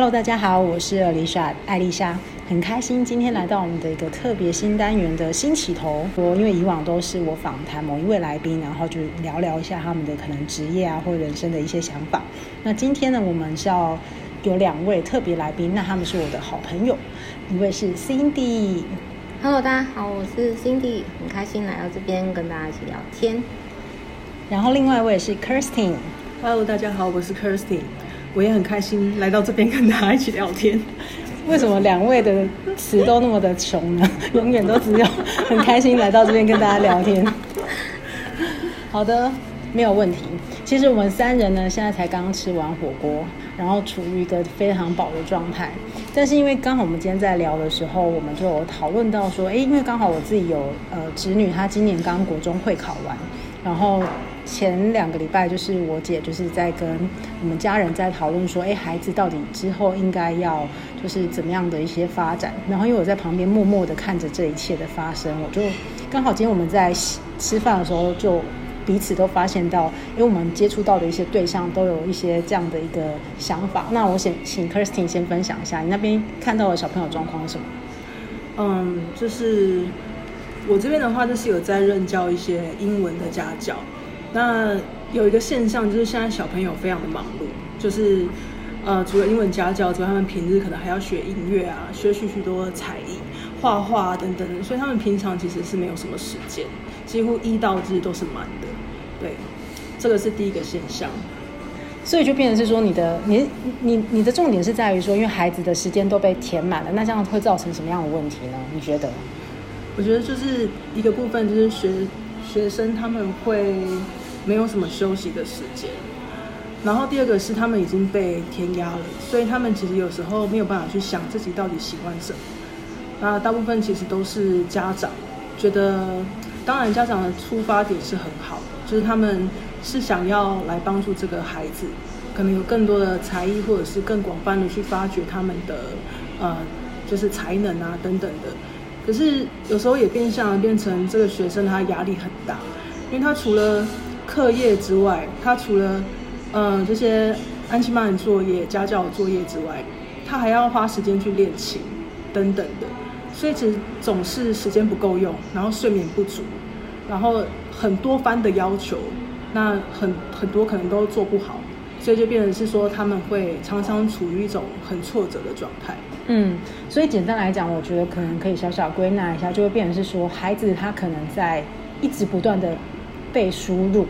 Hello，大家好，我是 Alicia 艾丽莎，很开心今天来到我们的一个特别新单元的新起头。我因为以往都是我访谈某一位来宾，然后就聊聊一下他们的可能职业啊或人生的一些想法。那今天呢，我们是要有两位特别来宾，那他们是我的好朋友，一位是 Cindy。Hello，大家好，我是 Cindy，很开心来到这边跟大家一起聊天。然后另外一位是 Kirstin。Hello，大家好，我是 Kirstin，我也很开心来到这边跟大家一起聊天。为什么两位的词都那么的穷呢？永远都只有很开心来到这边跟大家聊天。好的，没有问题。其实我们三人呢，现在才刚吃完火锅，然后处于一个非常饱的状态。但是因为刚好我们今天在聊的时候，我们就有讨论到说，哎，因为刚好我自己有呃侄女，她今年刚国中会考完，然后前两个礼拜就是我姐就是在跟我们家人在讨论说，哎，孩子到底之后应该要就是怎么样的一些发展。然后因为我在旁边默默的看着这一切的发生，我就刚好今天我们在吃饭的时候就。彼此都发现到，因为我们接触到的一些对象都有一些这样的一个想法。那我想请 Kirstin 先分享一下，你那边看到的小朋友状况是什么？嗯，就是我这边的话，就是有在任教一些英文的家教。那有一个现象，就是现在小朋友非常的忙碌，就是呃，除了英文家教之外，他们平日可能还要学音乐啊，学许许多的才艺、画画啊等等，所以他们平常其实是没有什么时间，几乎一到日都是满的。对，这个是第一个现象，所以就变成是说，你的你你你的重点是在于说，因为孩子的时间都被填满了，那这样会造成什么样的问题呢？你觉得？我觉得就是一个部分，就是学学生他们会没有什么休息的时间，然后第二个是他们已经被填压了，所以他们其实有时候没有办法去想自己到底喜欢什么。那大部分其实都是家长觉得，当然家长的出发点是很好。就是他们是想要来帮助这个孩子，可能有更多的才艺，或者是更广泛的去发掘他们的呃，就是才能啊等等的。可是有时候也变相变成这个学生他压力很大，因为他除了课业之外，他除了呃这些安琪曼的作业、家教作业之外，他还要花时间去练琴等等的，所以其实总是时间不够用，然后睡眠不足。然后很多番的要求，那很很多可能都做不好，所以就变成是说他们会常常处于一种很挫折的状态。嗯，所以简单来讲，我觉得可能可以小小归纳一下，就会变成是说，孩子他可能在一直不断的被输入。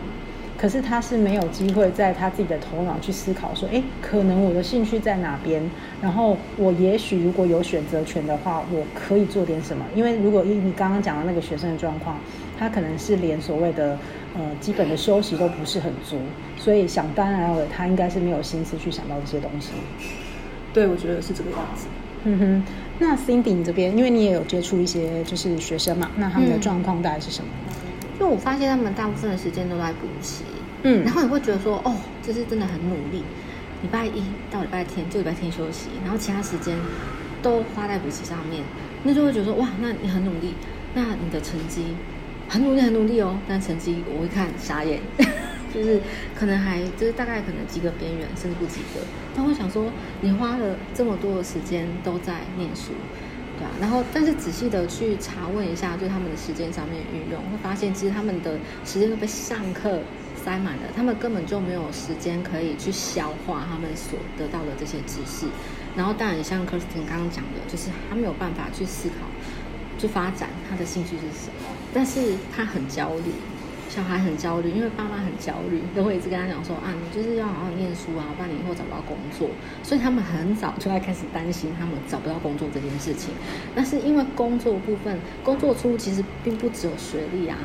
可是他是没有机会在他自己的头脑去思考说，哎，可能我的兴趣在哪边？然后我也许如果有选择权的话，我可以做点什么？因为如果以你刚刚讲的那个学生的状况，他可能是连所谓的呃基本的休息都不是很足，所以想当然了，他应该是没有心思去想到这些东西。对，我觉得是这个样子。嗯哼，那 Cindy 你这边，因为你也有接触一些就是学生嘛，那他们的状况大概是什么？嗯因为我发现他们大部分的时间都在补习，嗯，然后你会觉得说，哦，这是真的很努力。礼拜一到礼拜天就礼拜天休息，然后其他时间都花在补习上面，那就会觉得说，哇，那你很努力，那你的成绩很努力很努力哦，但成绩我会看傻眼，就是可能还就是大概可能及格边缘，甚至不及格。他会想说，你花了这么多的时间都在念书。对啊，然后但是仔细的去查问一下，就他们的时间上面运用，会发现其实他们的时间都被上课塞满了，他们根本就没有时间可以去消化他们所得到的这些知识。然后当然像 Kirstin 刚刚讲的，就是他没有办法去思考，去发展他的兴趣是什么，但是他很焦虑。小孩很焦虑，因为爸妈很焦虑，都会一直跟他讲说啊，你就是要好好念书啊，不然你以后找不到工作。所以他们很早就在开始担心他们找不到工作这件事情。但是因为工作部分，工作出其实并不只有学历啊，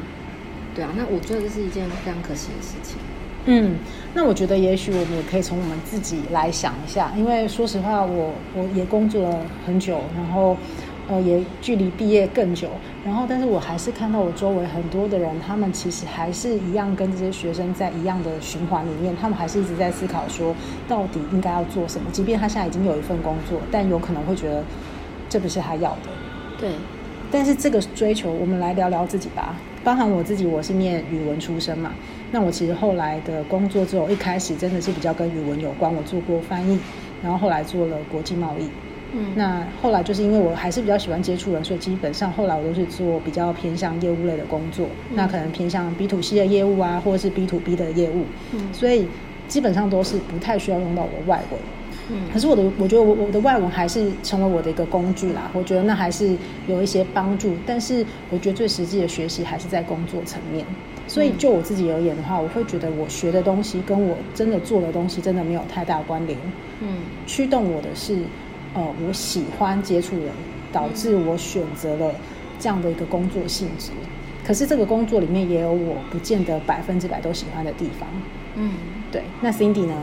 对啊。那我觉得这是一件非常可惜的事情。嗯，那我觉得也许我们也可以从我们自己来想一下，因为说实话，我我也工作了很久，然后。呃，也距离毕业更久，然后，但是我还是看到我周围很多的人，他们其实还是一样跟这些学生在一样的循环里面，他们还是一直在思考说，到底应该要做什么。即便他现在已经有一份工作，但有可能会觉得这不是他要的。对，但是这个追求，我们来聊聊自己吧。包含我自己，我是念语文出身嘛，那我其实后来的工作之后，一开始真的是比较跟语文有关，我做过翻译。然后后来做了国际贸易。嗯，那后来就是因为我还是比较喜欢接触人，所以基本上后来我都是做比较偏向业务类的工作。嗯、那可能偏向 B to C 的业务啊，或者是 B to B 的业务。嗯，所以基本上都是不太需要用到我的外文。嗯，可是我的我觉得我我的外文还是成为我的一个工具啦。我觉得那还是有一些帮助，但是我觉得最实际的学习还是在工作层面。所以就我自己而言的话，我会觉得我学的东西跟我真的做的东西真的没有太大关联。嗯，驱动我的是。哦，我喜欢接触人，导致我选择了这样的一个工作性质。可是这个工作里面也有我不见得百分之百都喜欢的地方。嗯，对。那 Cindy 呢？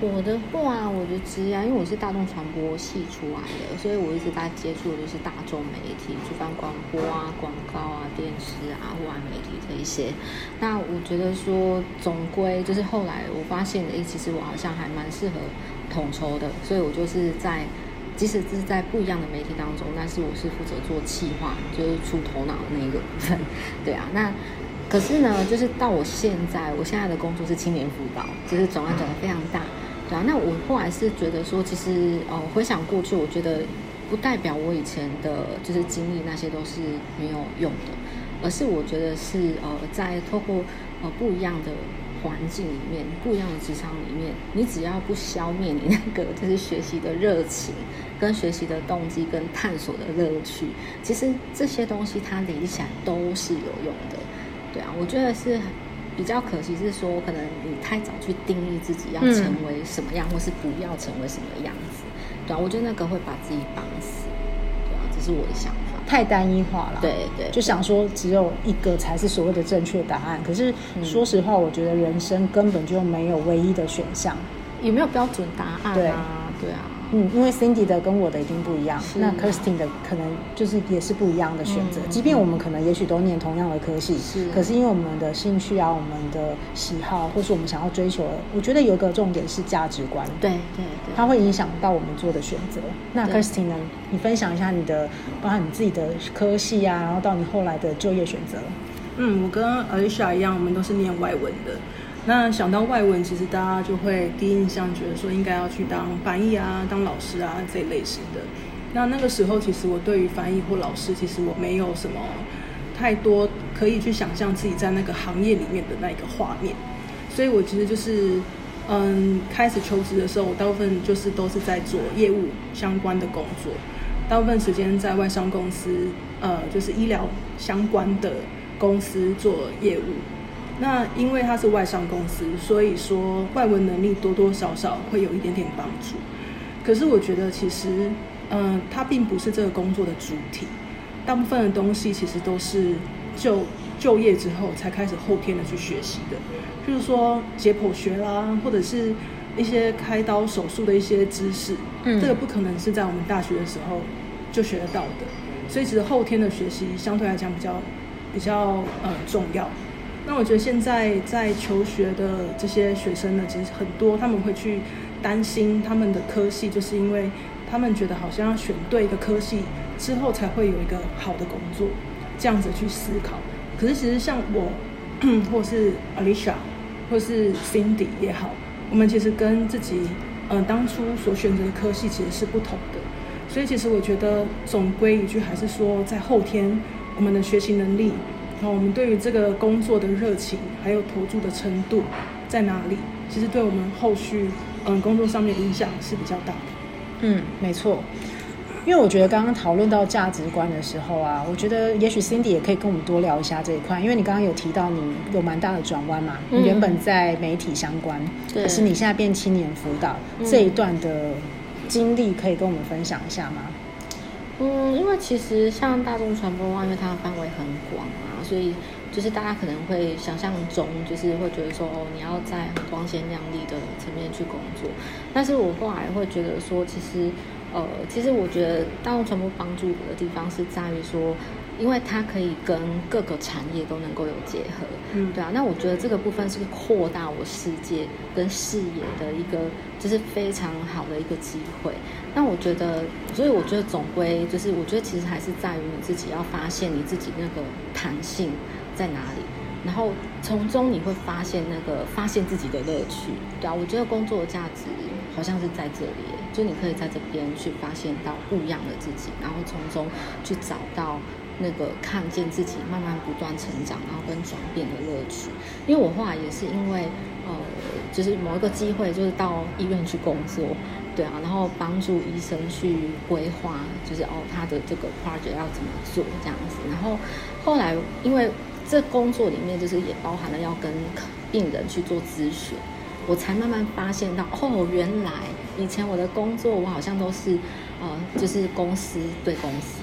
我的话，我的职业，因为我是大众传播系出来的，所以我一直在接触的就是大众媒体，就办广播啊、广告啊、电视啊、户外媒体这一些。那我觉得说，总归就是后来我发现，的，其实我好像还蛮适合统筹的，所以我就是在，即使是在不一样的媒体当中，但是我是负责做企划，就是出头脑的那一个部分。对啊，那。可是呢，就是到我现在，我现在的工作是青年辅导，就是转弯转得非常大，对啊。那我后来是觉得说，其实呃，回想过去，我觉得不代表我以前的就是经历那些都是没有用的，而是我觉得是呃，在透过呃不一样的环境里面，不一样的职场里面，你只要不消灭你那个就是学习的热情，跟学习的动机，跟探索的乐趣，其实这些东西它连起来都是有用的。对啊，我觉得是比较可惜，是说可能你太早去定义自己要成为什么样，或是不要成为什么样子。对啊，我觉得那个会把自己绑死。对啊，这是我的想法。太单一化了。对对，就想说只有一个才是所谓的正确答案。可是说实话，我觉得人生根本就没有唯一的选项，也没有标准答案啊。对，对啊。嗯，因为 Cindy 的跟我的一定不一样，那 Kirstin 的可能就是也是不一样的选择。嗯、即便我们可能也许都念同样的科系，是，可是因为我们的兴趣啊、我们的喜好，或是我们想要追求的，我觉得有一个重点是价值观。对对对，它会影响到我们做的选择。那 Kirstin 呢？你分享一下你的，包含你自己的科系啊，然后到你后来的就业选择。嗯，我跟 Alicia 一样，我们都是念外文的。那想到外文，其实大家就会第一印象觉得说应该要去当翻译啊、当老师啊这一类型的。那那个时候，其实我对于翻译或老师，其实我没有什么太多可以去想象自己在那个行业里面的那个画面。所以我其实就是，嗯，开始求职的时候，我大部分就是都是在做业务相关的工作，大部分时间在外商公司，呃，就是医疗相关的公司做业务。那因为它是外商公司，所以说外文能力多多少少会有一点点帮助。可是我觉得其实，嗯、呃，它并不是这个工作的主体。大部分的东西其实都是就就业之后才开始后天的去学习的。譬如说解剖学啦，或者是一些开刀手术的一些知识，嗯，这个不可能是在我们大学的时候就学得到的。所以其实后天的学习相对来讲比较比较呃重要。那我觉得现在在求学的这些学生呢，其实很多他们会去担心他们的科系，就是因为他们觉得好像要选对一个科系之后才会有一个好的工作，这样子去思考。可是其实像我，或是 Alicia，或是 Cindy 也好，我们其实跟自己嗯、呃、当初所选择的科系其实是不同的。所以其实我觉得总归一句还是说，在后天我们的学习能力。然后我们对于这个工作的热情，还有投注的程度在哪里？其实对我们后续嗯工作上面的影响是比较大的。嗯，没错。因为我觉得刚刚讨论到价值观的时候啊，我觉得也许 Cindy 也可以跟我们多聊一下这一块。因为你刚刚有提到你有蛮大的转弯嘛，嗯、你原本在媒体相关，可是你现在变青年辅导、嗯、这一段的经历，可以跟我们分享一下吗？嗯，因为其实像大众传播的话，因为它的范围很广啊，所以就是大家可能会想象中，就是会觉得说，哦，你要在很光鲜亮丽的层面去工作。但是我后来会觉得说，其实，呃，其实我觉得大众传播帮助我的地方是在于说。因为它可以跟各个产业都能够有结合，嗯，对啊，那我觉得这个部分是扩大我世界跟视野的一个，就是非常好的一个机会。那我觉得，所以我觉得总归就是，我觉得其实还是在于你自己要发现你自己那个弹性在哪里。然后从中你会发现那个发现自己的乐趣，对啊，我觉得工作的价值好像是在这里，就你可以在这边去发现到不一样的自己，然后从中去找到那个看见自己慢慢不断成长，然后跟转变的乐趣。因为我后来也是因为呃，就是某一个机会，就是到医院去工作。对啊，然后帮助医生去规划，就是哦，他的这个 project 要怎么做这样子。然后后来，因为这工作里面就是也包含了要跟病人去做咨询，我才慢慢发现到，哦，原来以前我的工作我好像都是呃，就是公司对公司，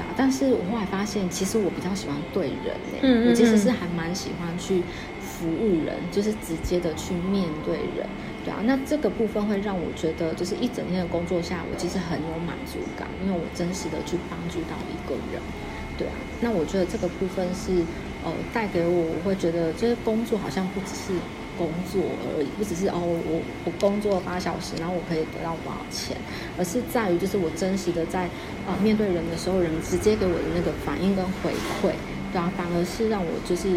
啊。但是我后来发现，其实我比较喜欢对人欸，嗯嗯嗯，我其实是还蛮喜欢去服务人，就是直接的去面对人。对啊，那这个部分会让我觉得，就是一整天的工作下，我其实很有满足感，因为我真实的去帮助到一个人。对啊，那我觉得这个部分是，呃，带给我，我会觉得，就是工作好像不只是工作而已，不只是哦，我我工作八小时，然后我可以得到多少钱，而是在于，就是我真实的在呃面对人的时候，人直接给我的那个反应跟回馈。对啊，反而是让我就是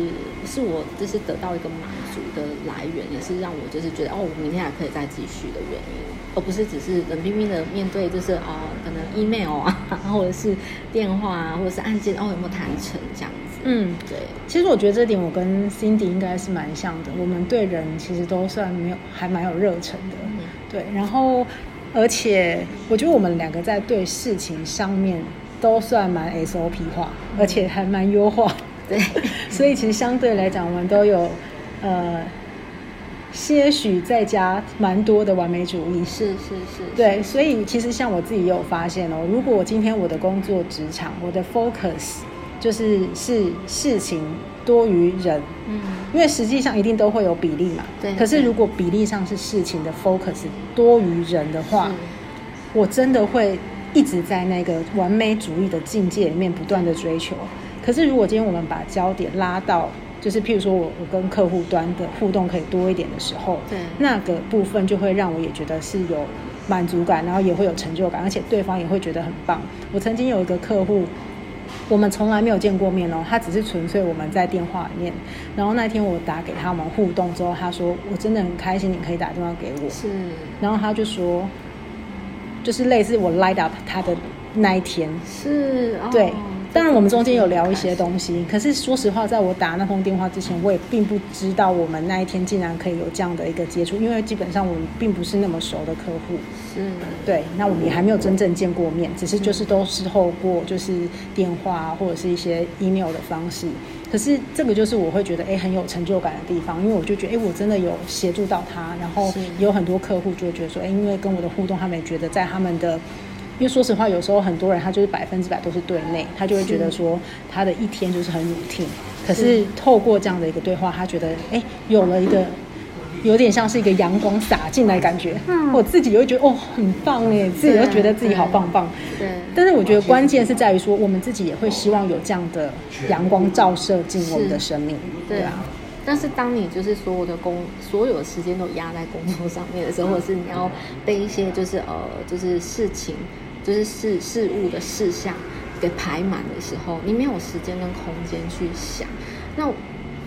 是我就是得到一个满足的来源，也是让我就是觉得哦，我明天还可以再继续的原因，而不是只是冷冰冰的面对，就是哦，可能 email 啊，或者是电话啊，或者是案件哦，有没有谈成这样子？嗯，对。其实我觉得这点我跟 Cindy 应该是蛮像的，我们对人其实都算没有还蛮有热忱的，嗯、对。然后而且我觉得我们两个在对事情上面。都算蛮 SOP 化，而且还蛮优化，对，所以其实相对来讲，我们都有呃些许在家蛮多的完美主义，是是是，对，所以其实像我自己也有发现哦，如果我今天我的工作职场，我的 focus 就是是事情多于人，嗯，因为实际上一定都会有比例嘛，对，可是如果比例上是事情的 focus 多于人的话，我真的会。一直在那个完美主义的境界里面不断的追求，可是如果今天我们把焦点拉到，就是譬如说我我跟客户端的互动可以多一点的时候，对，那个部分就会让我也觉得是有满足感，然后也会有成就感，而且对方也会觉得很棒。我曾经有一个客户，我们从来没有见过面哦，他只是纯粹我们在电话里面，然后那天我打给他，我们互动之后，他说我真的很开心，你可以打电话给我，是，然后他就说。就是类似我 light up 他的那一天，是，对。当然我们中间有聊一些东西，可是说实话，在我打那通电话之前，我也并不知道我们那一天竟然可以有这样的一个接触，因为基本上我们并不是那么熟的客户，是，对。那我们也还没有真正见过面，只是就是都是透过就是电话或者是一些 email 的方式。可是这个就是我会觉得哎很有成就感的地方，因为我就觉得哎我真的有协助到他，然后有很多客户就会觉得说哎因为跟我的互动，他们也觉得在他们的，因为说实话有时候很多人他就是百分之百都是对内，他就会觉得说他的一天就是很 routine，可是透过这样的一个对话，他觉得哎有了一个。有点像是一个阳光洒进来的感觉，嗯，我自己又觉得哦，很棒哎，自己又觉得自己好棒棒。对。对，但是我觉得关键是在于说，我们自己也会希望有这样的阳光照射进我们的生命。对啊。但是当你就是所有的工，所有的时间都压在工作上面的时候，或者是你要被一些就是呃，就是事情，就是事事物的事项给排满的时候，你没有时间跟空间去想。那。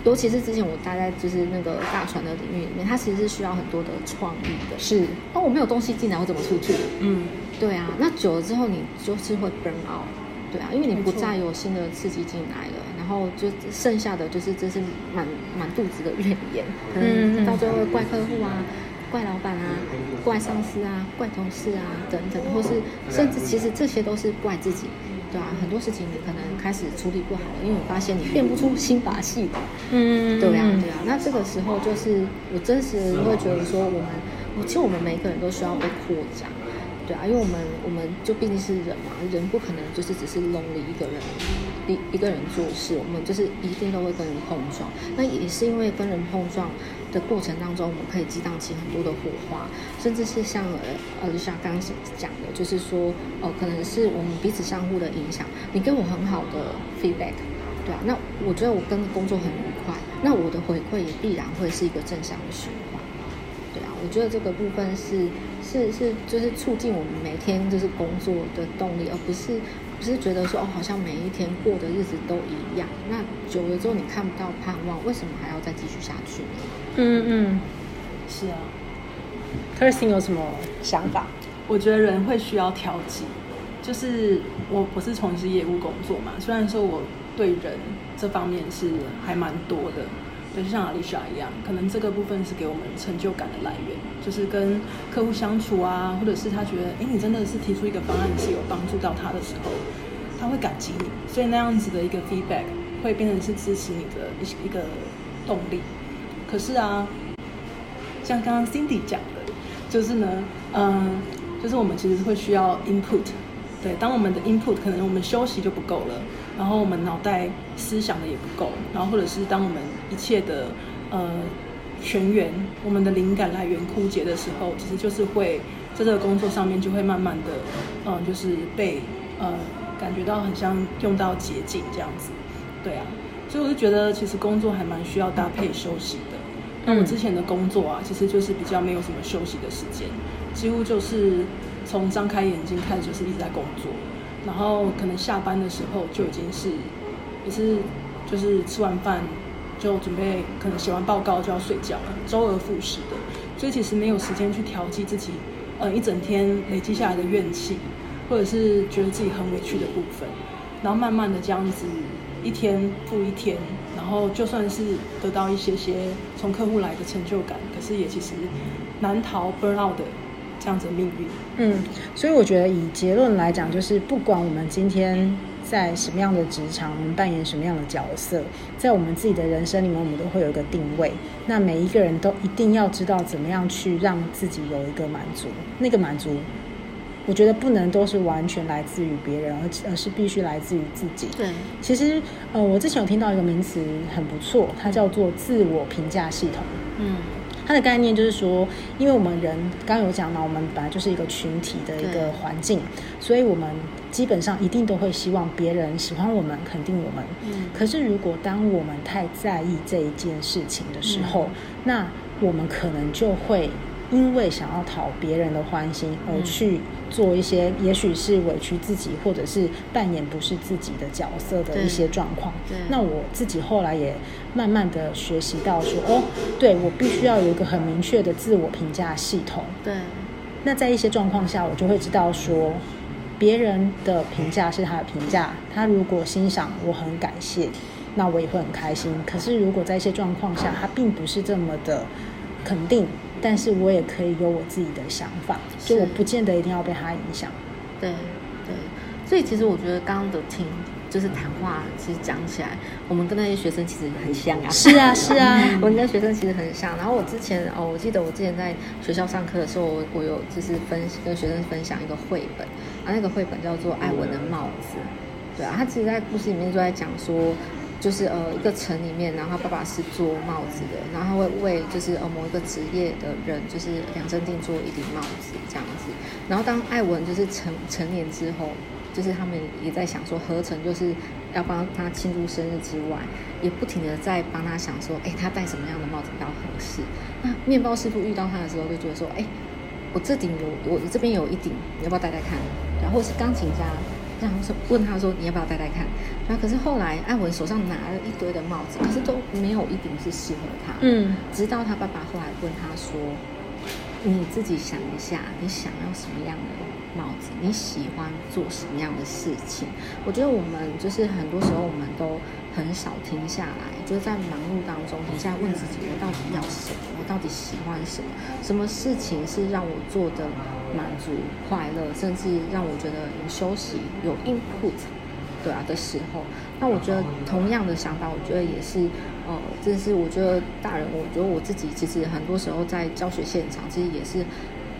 尤其是之前我待在就是那个大船的领域里面，它其实是需要很多的创意的。是，那我没有东西进来，我怎么出去？嗯，对啊。那久了之后，你就是会 burn out，对啊，因为你不再有新的刺激进来了，然后就剩下的就是这是满满肚子的怨言，可能，到最后怪客户啊，怪老板啊，怪上司啊，怪同事啊等等，或是甚至其实这些都是怪自己。对啊，很多事情你可能开始处理不好了，因为我发现你变不出新把戏的。嗯，对啊，对啊。那这个时候就是我真实会觉得说，我们，其实我们每个人都需要被扩展。对啊，因为我们我们就毕竟是人嘛，人不可能就是只是 lonely 一个人一一个人做事，我们就是一定都会跟人碰撞。那也是因为跟人碰撞的过程当中，我们可以激荡起很多的火花，甚至是像呃，Alicia 刚刚讲的，就是说哦、呃，可能是我们彼此相互的影响。你给我很好的 feedback，对啊，那我觉得我跟工作很愉快，那我的回馈也必然会是一个正向的循环。我觉得这个部分是是是，就是促进我们每天就是工作的动力，而不是不是觉得说哦，好像每一天过的日子都一样。那久了之后，你看不到盼望，为什么还要再继续下去呢？嗯嗯，是啊。Kirsten 有什么想法？我觉得人会需要调剂，就是我不是从事业务工作嘛，虽然说我对人这方面是还蛮多的。就像 Alicia 一样，可能这个部分是给我们成就感的来源，就是跟客户相处啊，或者是他觉得，哎，你真的是提出一个方案是有帮助到他的时候，他会感激你，所以那样子的一个 feedback 会变成是支持你的一一个动力。可是啊，像刚刚 Cindy 讲的，就是呢，嗯，就是我们其实会需要 input。对，当我们的 input 可能我们休息就不够了，然后我们脑袋思想的也不够，然后或者是当我们一切的呃全员，我们的灵感来源枯竭的时候，其实就是会在这个工作上面就会慢慢的，嗯、呃，就是被呃感觉到很像用到捷径这样子，对啊，所以我就觉得其实工作还蛮需要搭配休息的。那我之前的工作啊，其实就是比较没有什么休息的时间，几乎就是。从张开眼睛开始就是一直在工作，然后可能下班的时候就已经是也是就是吃完饭就准备可能写完报告就要睡觉了，周而复始的，所以其实没有时间去调剂自己，呃，一整天累积下来的怨气，或者是觉得自己很委屈的部分，然后慢慢的这样子一天复一天，然后就算是得到一些些从客户来的成就感，可是也其实难逃 burn out 的。这样子的命运，嗯，所以我觉得以结论来讲，就是不管我们今天在什么样的职场，我们扮演什么样的角色，在我们自己的人生里面，我们都会有一个定位。那每一个人都一定要知道怎么样去让自己有一个满足。那个满足，我觉得不能都是完全来自于别人，而而是必须来自于自己。对，其实呃，我之前有听到一个名词很不错，它叫做自我评价系统。嗯。它的概念就是说，因为我们人刚刚有讲嘛，我们本来就是一个群体的一个环境，所以我们基本上一定都会希望别人喜欢我们、肯定我们。嗯。可是如果当我们太在意这一件事情的时候，嗯、那我们可能就会。因为想要讨别人的欢心而去做一些，也许是委屈自己，或者是扮演不是自己的角色的一些状况。那我自己后来也慢慢的学习到说，哦，对，我必须要有一个很明确的自我评价系统。对。那在一些状况下，我就会知道说，别人的评价是他的评价，他如果欣赏，我很感谢，那我也会很开心。可是如果在一些状况下，他并不是这么的肯定。但是我也可以有我自己的想法，就我不见得一定要被他影响。对对，所以其实我觉得刚刚的听就是谈话，其实讲起来，我们跟那些学生其实很像啊。是啊是啊，我们跟学生其实很像。然后我之前哦，我记得我之前在学校上课的时候，我我有就是分跟学生分享一个绘本，啊，那个绘本叫做《艾文的帽子》。对啊，他其实，在故事里面就在讲说。就是呃一个城里面，然后他爸爸是做帽子的，然后他会为就是呃某一个职业的人，就是量身定做一顶帽子这样子。然后当艾文就是成成年之后，就是他们也在想说，合成就是要帮他庆祝生日之外，也不停的在帮他想说，哎，他戴什么样的帽子比较合适？那面包师傅遇到他的时候，就觉得说，哎，我这顶有我这边有一顶，你要不要戴戴看？然后是钢琴家。然后说问他说，你要不要戴戴看？然后可是后来艾文手上拿了一堆的帽子，可是都没有一顶是适合他。嗯，直到他爸爸后来问他说：“你自己想一下，你想要什么样的帽子？你喜欢做什么样的事情？”我觉得我们就是很多时候我们都很少停下来，就是在忙碌当中停下来问自己：我到底要什么？我到底喜欢什么？什么事情是让我做的？满足、快乐，甚至让我觉得有休息、有 input，对啊的时候，那我觉得同样的想法，我觉得也是，呃，这是我觉得大人，我觉得我自己其实很多时候在教学现场，其实也是。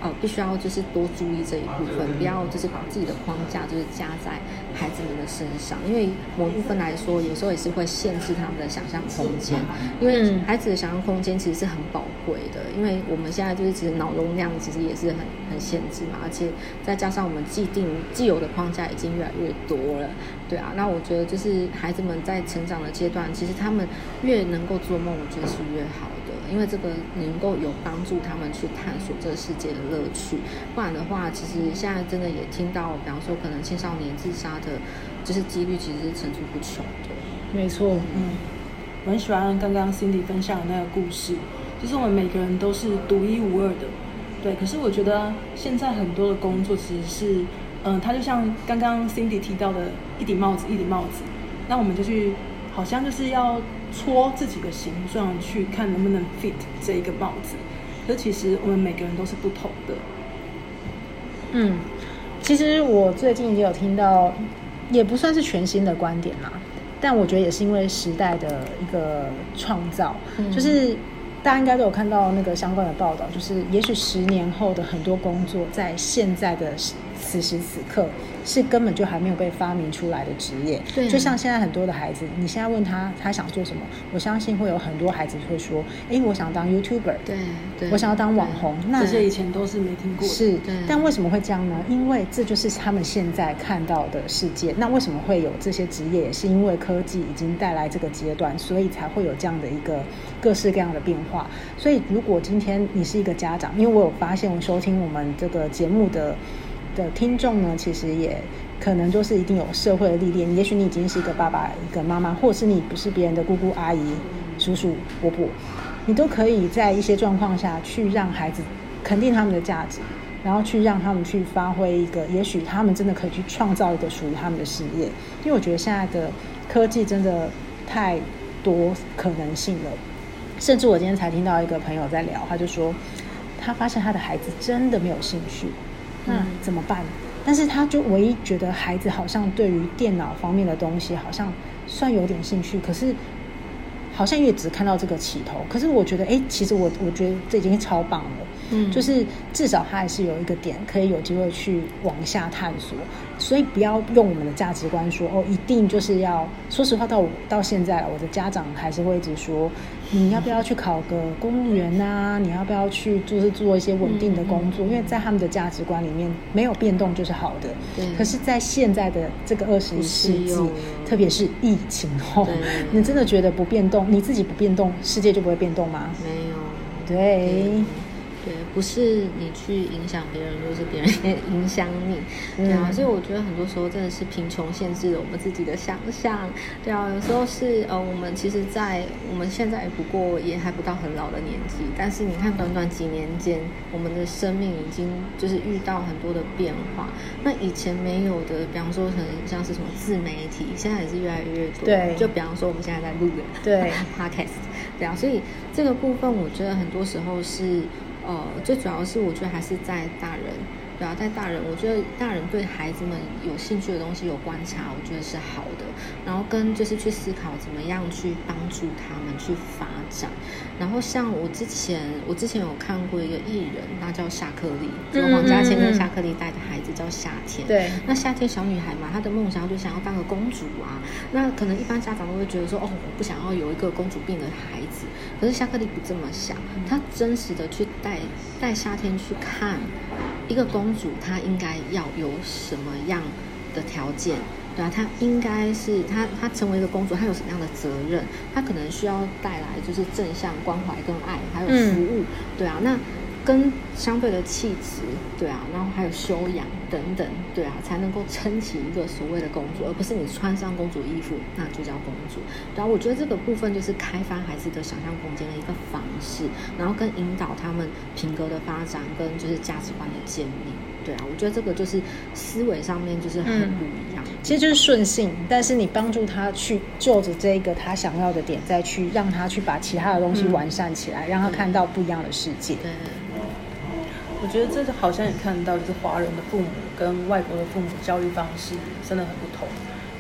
哦，必须要就是多注意这一部分，不要就是把自己的框架就是加在孩子们的身上，因为某部分来说，有时候也是会限制他们的想象空间。因为孩子的想象空间其实是很宝贵的，因为我们现在就是其实脑容量其实也是很很限制嘛，而且再加上我们既定既有的框架已经越来越多了，对啊。那我觉得就是孩子们在成长的阶段，其实他们越能够做梦，我觉得是越好。因为这个能够有帮助他们去探索这个世界的乐趣，不然的话，其实现在真的也听到，比方说可能青少年自杀的，就是几率其实是层出不穷的。没错，嗯，我很喜欢刚刚 Cindy 分享的那个故事，就是我们每个人都是独一无二的，对。可是我觉得现在很多的工作其实是，嗯、呃，它就像刚刚 Cindy 提到的一顶帽子，一顶帽子，那我们就去，好像就是要戳自己的形状，去看能不能 fit 这一个帽子。可其实我们每个人都是不同的。嗯，其实我最近也有听到，也不算是全新的观点啦。但我觉得也是因为时代的一个创造，嗯、就是大家应该都有看到那个相关的报道，就是也许十年后的很多工作，在现在的此时此刻。是根本就还没有被发明出来的职业，对啊，就像现在很多的孩子，你现在问他他想做什么，我相信会有很多孩子会说，哎，我想当 YouTuber，对，对，我想要当网红，那这些以前都是没听过的，是，但为什么会这样呢？因为这就是他们现在看到的世界。那为什么会有这些职业？也是因为科技已经带来这个阶段，所以才会有这样的一个各式各样的变化。所以，如果今天你是一个家长，因为我有发现，我收听我们这个节目的。的听众呢，其实也可能就是一定有社会的历练。也许你已经是一个爸爸、一个妈妈，或是你不是别人的姑姑、阿姨、叔叔、伯伯，你都可以在一些状况下去让孩子肯定他们的价值，然后去让他们去发挥一个，也许他们真的可以去创造一个属于他们的事业。因为我觉得现在的科技真的太多可能性了，甚至我今天才听到一个朋友在聊，他就说他发现他的孩子真的没有兴趣。那怎么办？但是他就唯一觉得孩子好像对于电脑方面的东西好像算有点兴趣，可是好像也只看到这个起头。可是我觉得，哎，其实我我觉得这已经超棒了。嗯，就是至少他还是有一个点可以有机会去往下探索。所以不要用我们的价值观说哦，一定就是要。说实话，到我到现在了，我的家长还是会一直说，你要不要去考个公务员啊？你要不要去就是做一些稳定的工作？因为在他们的价值观里面，没有变动就是好的。对。可是，在现在的这个二十一世纪，特别是疫情后，你真的觉得不变动，你自己不变动，世界就不会变动吗？没有。对。嗯对，不是你去影响别人，就是别人 也影响你，对啊，所以我觉得很多时候真的是贫穷限制了我们自己的想象，对啊，有时候是呃，我们其实，在我们现在不过也还不到很老的年纪，但是你看短短几年间，我们的生命已经就是遇到很多的变化，那以前没有的，比方说很像是什么自媒体，现在也是越来越多，对，就比方说我们现在在录的对。Podcast，对啊，所以这个部分我觉得很多时候是。哦，最主要是我觉得还是在大人。对啊，在大人，我觉得大人对孩子们有兴趣的东西有观察，我觉得是好的。然后跟就是去思考怎么样去帮助他们去发展。然后像我之前，我之前有看过一个艺人，他叫夏克立，就黄嘉千跟夏克立带的孩子叫夏天。对，那夏天小女孩嘛，她的梦想就想要当个公主啊。那可能一般家长都会觉得说，哦，我不想要有一个公主病的孩子。可是夏克立不这么想，他真实的去带带夏天去看。一个公主，她应该要有什么样的条件？对啊，她应该是她她成为一个公主，她有什么样的责任？她可能需要带来就是正向关怀跟爱，还有服务。嗯、对啊，那。跟相对的气质，对啊，然后还有修养等等，对啊，才能够撑起一个所谓的公主，而不是你穿上公主衣服那就叫公主。对啊，我觉得这个部分就是开发孩子的想象空间的一个方式，然后跟引导他们品格的发展跟就是价值观的建立。对啊，我觉得这个就是思维上面就是很不一样。嗯，其实就是顺性，但是你帮助他去就着这个他想要的点，再去让他去把其他的东西完善起来，嗯，让他看到不一样的世界。对。我觉得这个好像也看到，就是华人的父母跟外国的父母教育方式真的很不同。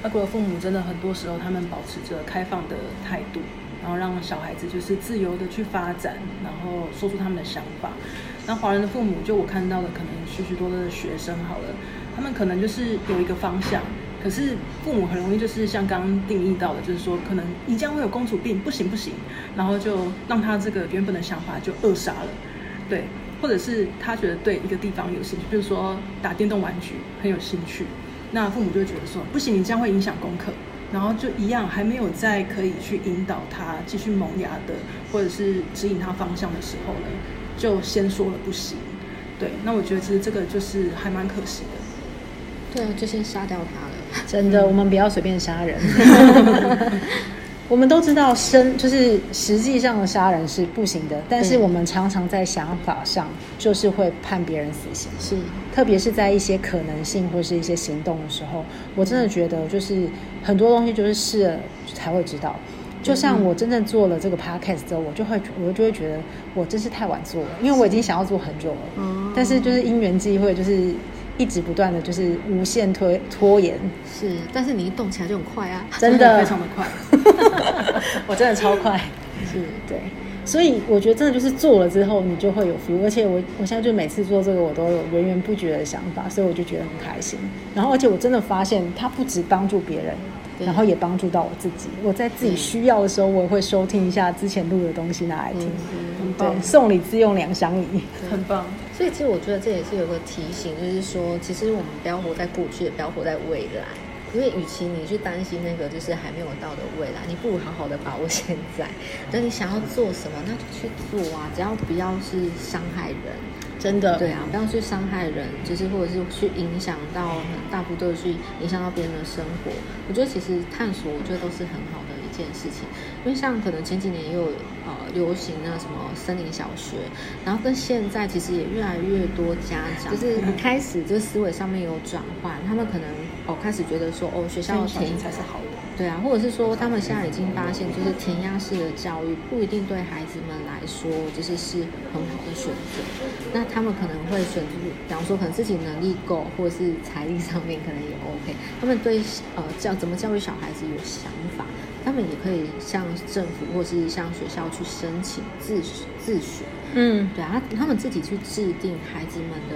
外国的父母真的很多时候他们保持着开放的态度，然后让小孩子就是自由的去发展，然后说出他们的想法。那华人的父母，就我看到的可能许许多多的学生好了，他们可能就是有一个方向，可是父母很容易就是像刚刚定义到的，就是说可能你将会有公主病，不行不行，然后就让他这个原本的想法就扼杀了，对。或者是他觉得对一个地方有兴趣，比如说打电动玩具很有兴趣，那父母就会觉得说不行，你这样会影响功课，然后就一样还没有在可以去引导他继续萌芽的，或者是指引他方向的时候呢，就先说了不行。对，那我觉得其实这个就是还蛮可惜的。对啊，就先杀掉他了。真的，我们不要随便杀人。我们都知道生就是实际上的杀人是不行的，但是我们常常在想法上就是会判别人死刑。是，特别是在一些可能性或是一些行动的时候，我真的觉得就是很多东西就是试了才会知道。就像我真正做了这个 podcast 之后，我就会我就会觉得我真是太晚做了，因为我已经想要做很久了。嗯，但是就是因缘际会，就是。一直不断的就是无限推拖延，是，但是你一动起来就很快啊，真的。非常的快，我真的超快，是，对，所以我觉得真的就是做了之后你就会有 feel，而且我我现在就每次做这个我都有源源不绝的想法，所以我就觉得很开心。然后而且我真的发现它不止帮助别人，然后也帮助到我自己。我在自己需要的时候，我也会收听一下之前录的东西拿来听，嗯，对，送礼自用两相宜，很棒。所以其实我觉得这也是有个提醒，就是说，其实我们不要活在过去，也不要活在未来。因为与其你去担心那个就是还没有到的未来，你不如好好的把握现在。等你想要做什么，那就去做啊！只要不要是伤害人，真的。对啊，不要去伤害人，就是或者是去影响到很大幅度去影响到别人的生活。我觉得其实探索，我觉得都是很好的一。件事情，因为像可能前几年也有呃流行那什么森林小学，然后跟现在其实也越来越多家长就是开始就思维上面有转换，他们可能哦开始觉得说哦学校填才是好的，对啊，或者是说他们现在已经发现就是填鸭式的教育不一定对孩子们来说就是是很好的选择，那他们可能会选择，比方说可能自己能力够，或者是财力上面可能也 OK，他们对呃教怎么教育小孩子有想法。他们也可以向政府或是向学校去申请自自学，嗯，对啊，他们自己去制定孩子们的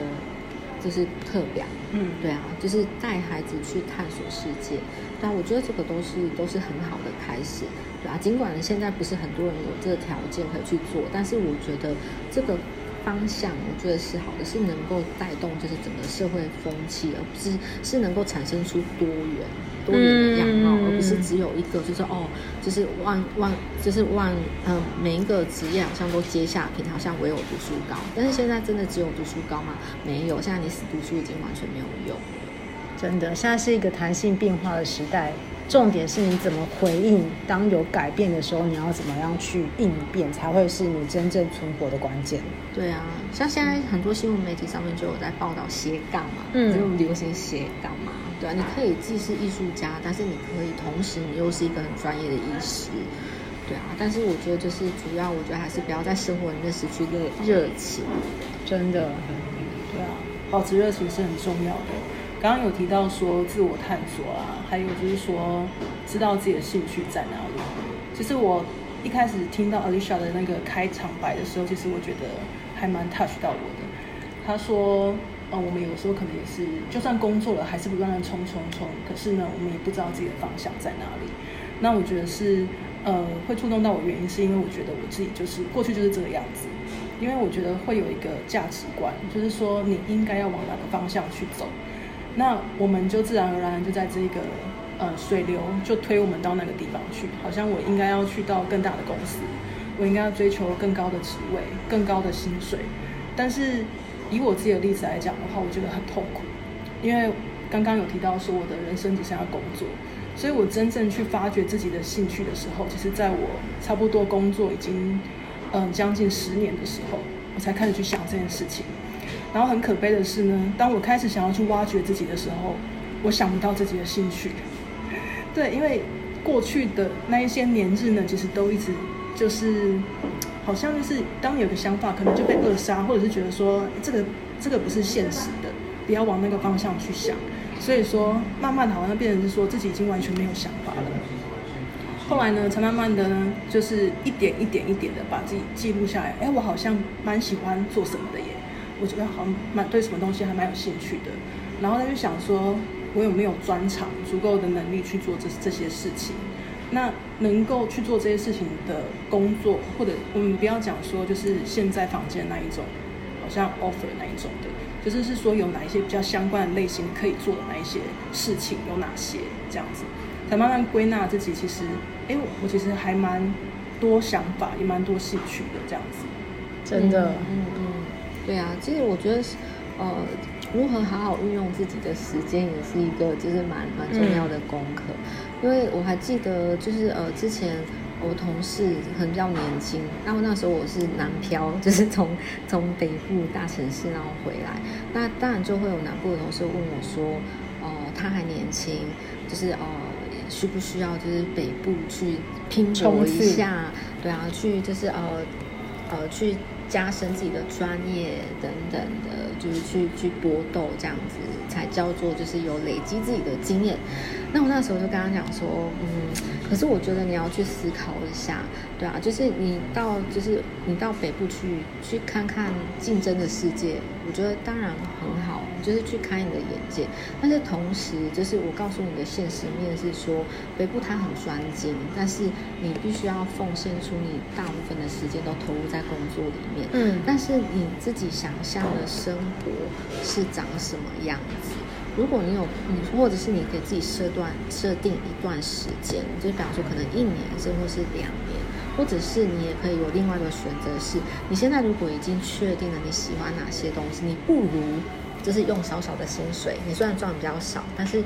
就是课表，嗯，对啊，就是带孩子去探索世界，但我觉得这个都是都是很好的开始，对啊，尽管现在不是很多人有这个条件可以去做，但是我觉得这个。方向我觉得是好的，是能够带动就是整个社会风气，而不是是能够产生出多元多元的样貌，嗯、而不是只有一个，就是哦，就是万万就是万嗯、呃，每一个职业好像都接下品，好像唯有读书高。但是现在真的只有读书高吗？没有，现在你死读书已经完全没有用。真的，现在是一个弹性变化的时代。重点是你怎么回应，当有改变的时候，你要怎么样去应变，才会是你真正存活的关键。对啊，像现在很多新闻媒体上面就有在报道斜杠嘛，嗯，就流行斜杠嘛。对啊，你可以既是艺术家，但是你可以同时你又是一个很专业的医师。对啊，但是我觉得就是主要，我觉得还是不要在生活里面失去热热情。真的，对啊，保持热情是很重要的。刚刚有提到说自我探索啊，还有就是说知道自己的兴趣在哪里。其实我一开始听到 Alicia 的那个开场白的时候，其实我觉得还蛮 touch 到我的。他说，呃，我们有时候可能也是，就算工作了，还是不断的冲冲冲，可是呢，我们也不知道自己的方向在哪里。那我觉得是，呃，会触动到我原因，是因为我觉得我自己就是过去就是这个样子。因为我觉得会有一个价值观，就是说你应该要往哪个方向去走。那我们就自然而然就在这个呃水流就推我们到那个地方去，好像我应该要去到更大的公司，我应该要追求更高的职位、更高的薪水。但是以我自己的例子来讲的话，我觉得很痛苦，因为刚刚有提到说我的人生只剩下工作，所以我真正去发掘自己的兴趣的时候，其实在我差不多工作已经嗯、将近十年的时候，我才开始去想这件事情。然后很可悲的是呢，当我开始想要去挖掘自己的时候，我想不到自己的兴趣。对，因为过去的那一些年日呢，其实都一直就是，好像就是当有个想法，可能就被扼杀，或者是觉得说这个这个不是现实的，不要往那个方向去想。所以说，慢慢的好像变成是说自己已经完全没有想法了。后来呢，才慢慢的呢，就是一点一点一点的把自己记录下来。哎，我好像蛮喜欢做什么的耶。我觉得好像蛮对什么东西还蛮有兴趣的，然后他就想说，我有没有专长、足够的能力去做这这些事情？那能够去做这些事情的工作，或者我们不要讲说就是现在房间那一种，好像 offer 那一种的，就是是说有哪一些比较相关的类型可以做的那一些事情有哪些？这样子才慢慢归纳自己，其实，哎，我其实还蛮多想法，也蛮多兴趣的，这样子，真的，嗯。嗯对啊，其实我觉得，呃，如何好好运用自己的时间，也是一个就是蛮蛮重要的功课。嗯、因为我还记得，就是呃之前我同事很比较年轻，然后那时候我是南漂，就是从从北部大城市然后回来，那当然就会有南部的同事问我说，哦、呃，他还年轻，就是呃需不需要就是北部去拼搏一下？对啊，去就是呃呃去。加深自己的专业等等的，就是去去搏斗这样子，才叫做就是有累积自己的经验。那我那时候就跟他讲说，嗯。可是我觉得你要去思考一下，对啊，就是你到就是你到北部去去看看竞争的世界，我觉得当然很好，就是去开你的眼界。但是同时，就是我告诉你的现实面是说，北部它很专精，但是你必须要奉献出你大部分的时间都投入在工作里面。嗯，但是你自己想象的生活是长什么样子？如果你有，或者是你给自己设段设定一段时间，就比方说可能一年，甚或是两年，或者是你也可以有另外一个选择，是你现在如果已经确定了你喜欢哪些东西，你不如就是用少少的薪水，你虽然赚的比较少，但是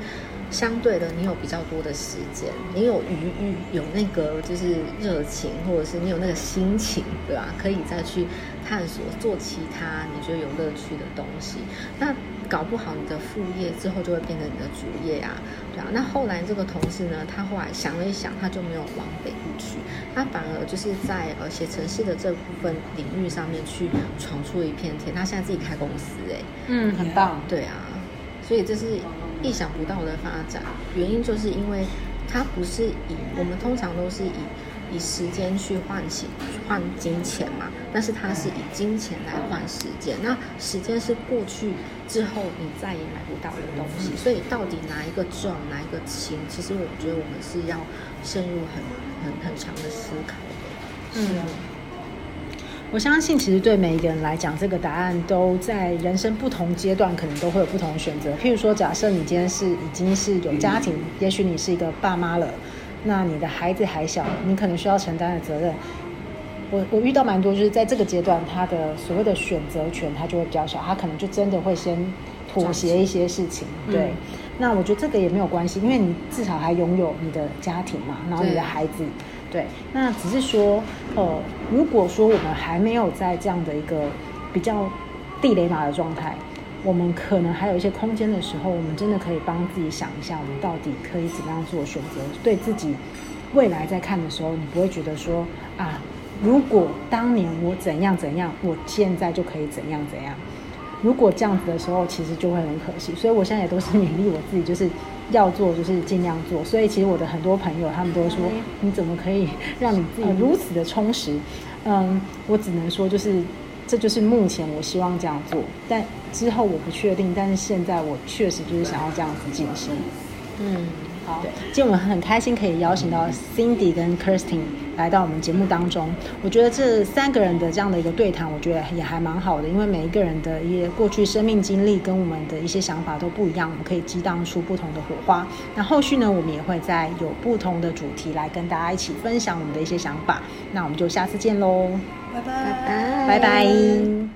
相对的你有比较多的时间，你有余裕，有那个就是热情，或者是你有那个心情，对吧？可以再去探索做其他你觉得有乐趣的东西，那。搞不好你的副业之后就会变成你的主业啊，对啊。那后来这个同事呢，他后来想了一想，他就没有往北部去，他反而就是在呃写程式的这部分领域上面去闯出一片天。他现在自己开公司，哎，嗯，很棒，对啊。所以这是意想不到的发展，原因就是因为他不是以我们通常都是以。以时间去换钱，换金钱嘛，但是它是以金钱来换时间。那时间是过去之后你再也买不到的东西，所以到底哪一个重，哪一个轻？其实我觉得我们是要深入很很很长的思考的。嗯，我相信其实对每一个人来讲，这个答案都在人生不同阶段可能都会有不同的选择。譬如说，假设你今天是已经是有家庭，也许你是一个爸妈了。那你的孩子还小，你可能需要承担的责任，我我遇到蛮多，就是在这个阶段，他的所谓的选择权他就会比较少，他可能就真的会先妥协一些事情。对，嗯、那我觉得这个也没有关系，因为你至少还拥有你的家庭嘛，然后你的孩子，对，对，那只是说，呃，如果说我们还没有在这样的一个比较地雷马的状态。我们可能还有一些空间的时候，我们真的可以帮自己想一下，我们到底可以怎么样做选择？对自己未来在看的时候，你不会觉得说啊，如果当年我怎样怎样，我现在就可以怎样怎样。如果这样子的时候，其实就会很可惜。所以我现在也都是勉励我自己，就是要做，就是尽量做。所以其实我的很多朋友，他们都说，你怎么可以让你自己如此的充实？嗯，我只能说就是。这就是目前我希望这样做，但之后我不确定。但是现在我确实就是想要这样子进行。嗯，好。今天我们很开心可以邀请到 Cindy 跟 Kirstin 来到我们节目当中。我觉得这三个人的这样的一个对谈，我觉得也还蛮好的，因为每一个人的一些过去生命经历跟我们的一些想法都不一样，我们可以激荡出不同的火花。那后续呢，我们也会再有不同的主题来跟大家一起分享我们的一些想法。那我们就下次见喽。拜拜，拜拜。